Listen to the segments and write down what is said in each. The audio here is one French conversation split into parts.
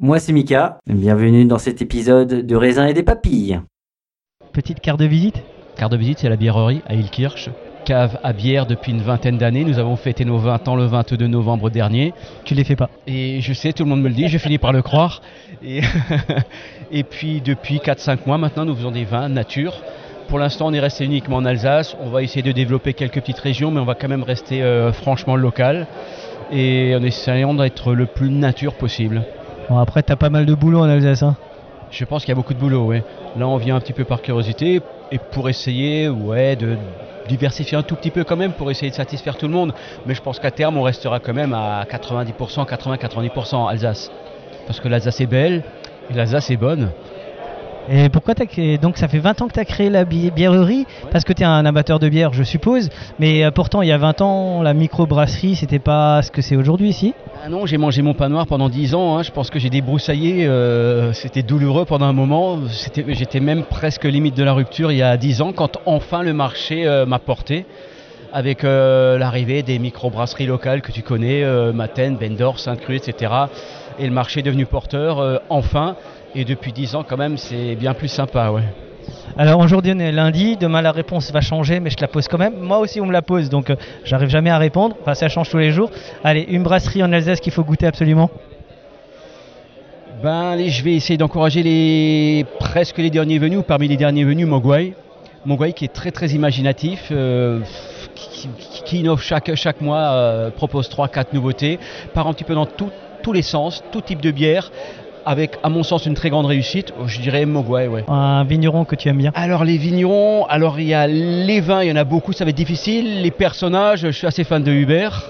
Moi c'est Mika, bienvenue dans cet épisode de raisin et des papilles. Petite carte de visite? Carte de visite, c'est la bièrerie à Ilkirch. Cave à bière depuis une vingtaine d'années. Nous avons fêté nos 20 ans le 22 novembre dernier. Tu les fais pas? Et je sais, tout le monde me le dit, je finis par le croire. Et, et puis depuis 4-5 mois maintenant, nous faisons des vins nature. Pour l'instant, on est resté uniquement en Alsace. On va essayer de développer quelques petites régions, mais on va quand même rester euh, franchement local. Et en essayant d'être le plus nature possible. Bon, après, t'as pas mal de boulot en Alsace. Hein. Je pense qu'il y a beaucoup de boulot, ouais. Là, on vient un petit peu par curiosité et pour essayer, de diversifier un tout petit peu quand même pour essayer de satisfaire tout le monde. Mais je pense qu'à terme, on restera quand même à 90%, 80-90% en Alsace. Parce que l'Alsace est belle et l'Alsace est bonne. Et pourquoi Donc, ça fait 20 ans que t'as créé la bi- bièrerie? Parce que t'es un amateur de bière, je suppose. Mais euh, pourtant, il y a 20 ans, la microbrasserie, c'était pas ce que c'est aujourd'hui ici. Ah non, j'ai mangé mon pain noir pendant 10 ans. hein. Je pense que j'ai débroussaillé. euh, C'était douloureux pendant un moment. J'étais même presque limite de la rupture il y a 10 ans quand enfin le marché euh, m'a porté. Avec euh, l'arrivée des microbrasseries locales que tu connais, euh, Maten, Bendor, Sainte-Crue, etc. Et le marché est devenu porteur, euh, enfin. Et depuis 10 ans, quand même, c'est bien plus sympa, ouais. Alors, aujourd'hui, on est lundi. Demain, la réponse va changer, mais je te la pose quand même. Moi aussi, on me la pose, donc euh, j'arrive jamais à répondre. Enfin, ça change tous les jours. Allez, une brasserie en Alsace qu'il faut goûter absolument. Ben, allez, je vais essayer d'encourager les presque les derniers venus, ou parmi les derniers venus, Mogwai. Mogwai qui est très très imaginatif, euh, qui, innove chaque, chaque mois, euh, propose 3-4 nouveautés, part un petit peu dans tout- tous les sens, tout type de bière, avec à mon sens une très grande réussite. Je dirais Mogwai, ouais. Un vigneron que tu aimes bien. Alors les vignerons, alors il y a les vins, il y en a beaucoup, ça va être difficile. Les personnages, je suis assez fan de Hubert.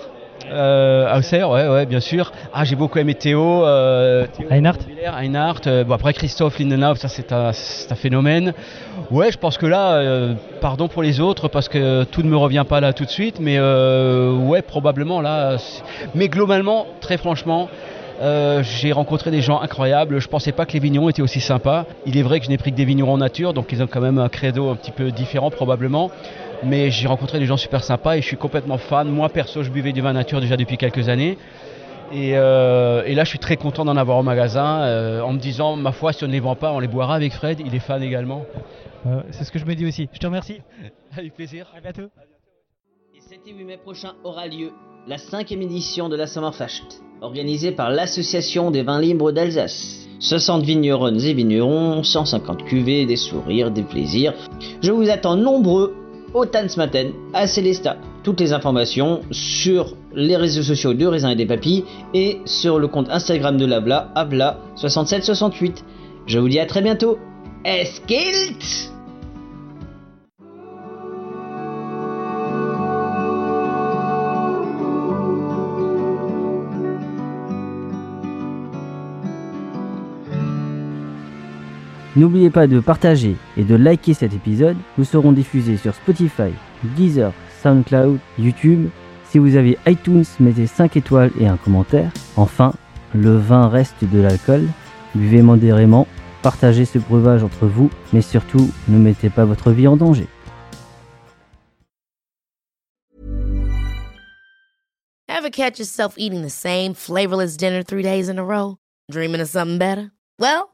Euh, Auxerre, ouais, ouais, bien sûr. Ah, j'ai beaucoup aimé Théo. Euh, Théo Reinhardt. Euh, bon, après Christophe Lindenau, ça c'est un, phénomène. Ouais, je pense que là, euh, pardon pour les autres parce que tout ne me revient pas là tout de suite, mais euh, ouais, probablement là. Mais globalement, très franchement. Euh, j'ai rencontré des gens incroyables. Je pensais pas que les vignerons étaient aussi sympas. Il est vrai que je n'ai pris que des vignerons en nature, donc ils ont quand même un credo un petit peu différent probablement. Mais j'ai rencontré des gens super sympas et je suis complètement fan. Moi perso, je buvais du vin nature déjà depuis quelques années. Et, euh, et là, je suis très content d'en avoir au magasin euh, en me disant, ma foi, si on ne les vend pas, on les boira avec Fred. Il est fan également. Euh, c'est ce que je me dis aussi. Je te remercie. Avec plaisir. À bientôt. Et 7 et 8 mai prochain aura lieu la cinquième édition de la Sommerfest, organisée par l'Association des vins libres d'Alsace. 60 vigneronnes et vignerons, 150 cuvées, des sourires, des plaisirs. Je vous attends nombreux au Tanzmatten, à Célestat, toutes les informations sur les réseaux sociaux de Raisin et des Papilles et sur le compte Instagram de l'Abla, Abla6768. Je vous dis à très bientôt. Eskilt N'oubliez pas de partager et de liker cet épisode. Nous serons diffusés sur Spotify, Deezer, SoundCloud, YouTube. Si vous avez iTunes, mettez 5 étoiles et un commentaire. Enfin, le vin reste de l'alcool. Buvez modérément, partagez ce breuvage entre vous, mais surtout, ne mettez pas votre vie en danger. Ever catch yourself eating the same flavorless dinner three days in a row? Dreaming of something better? Well,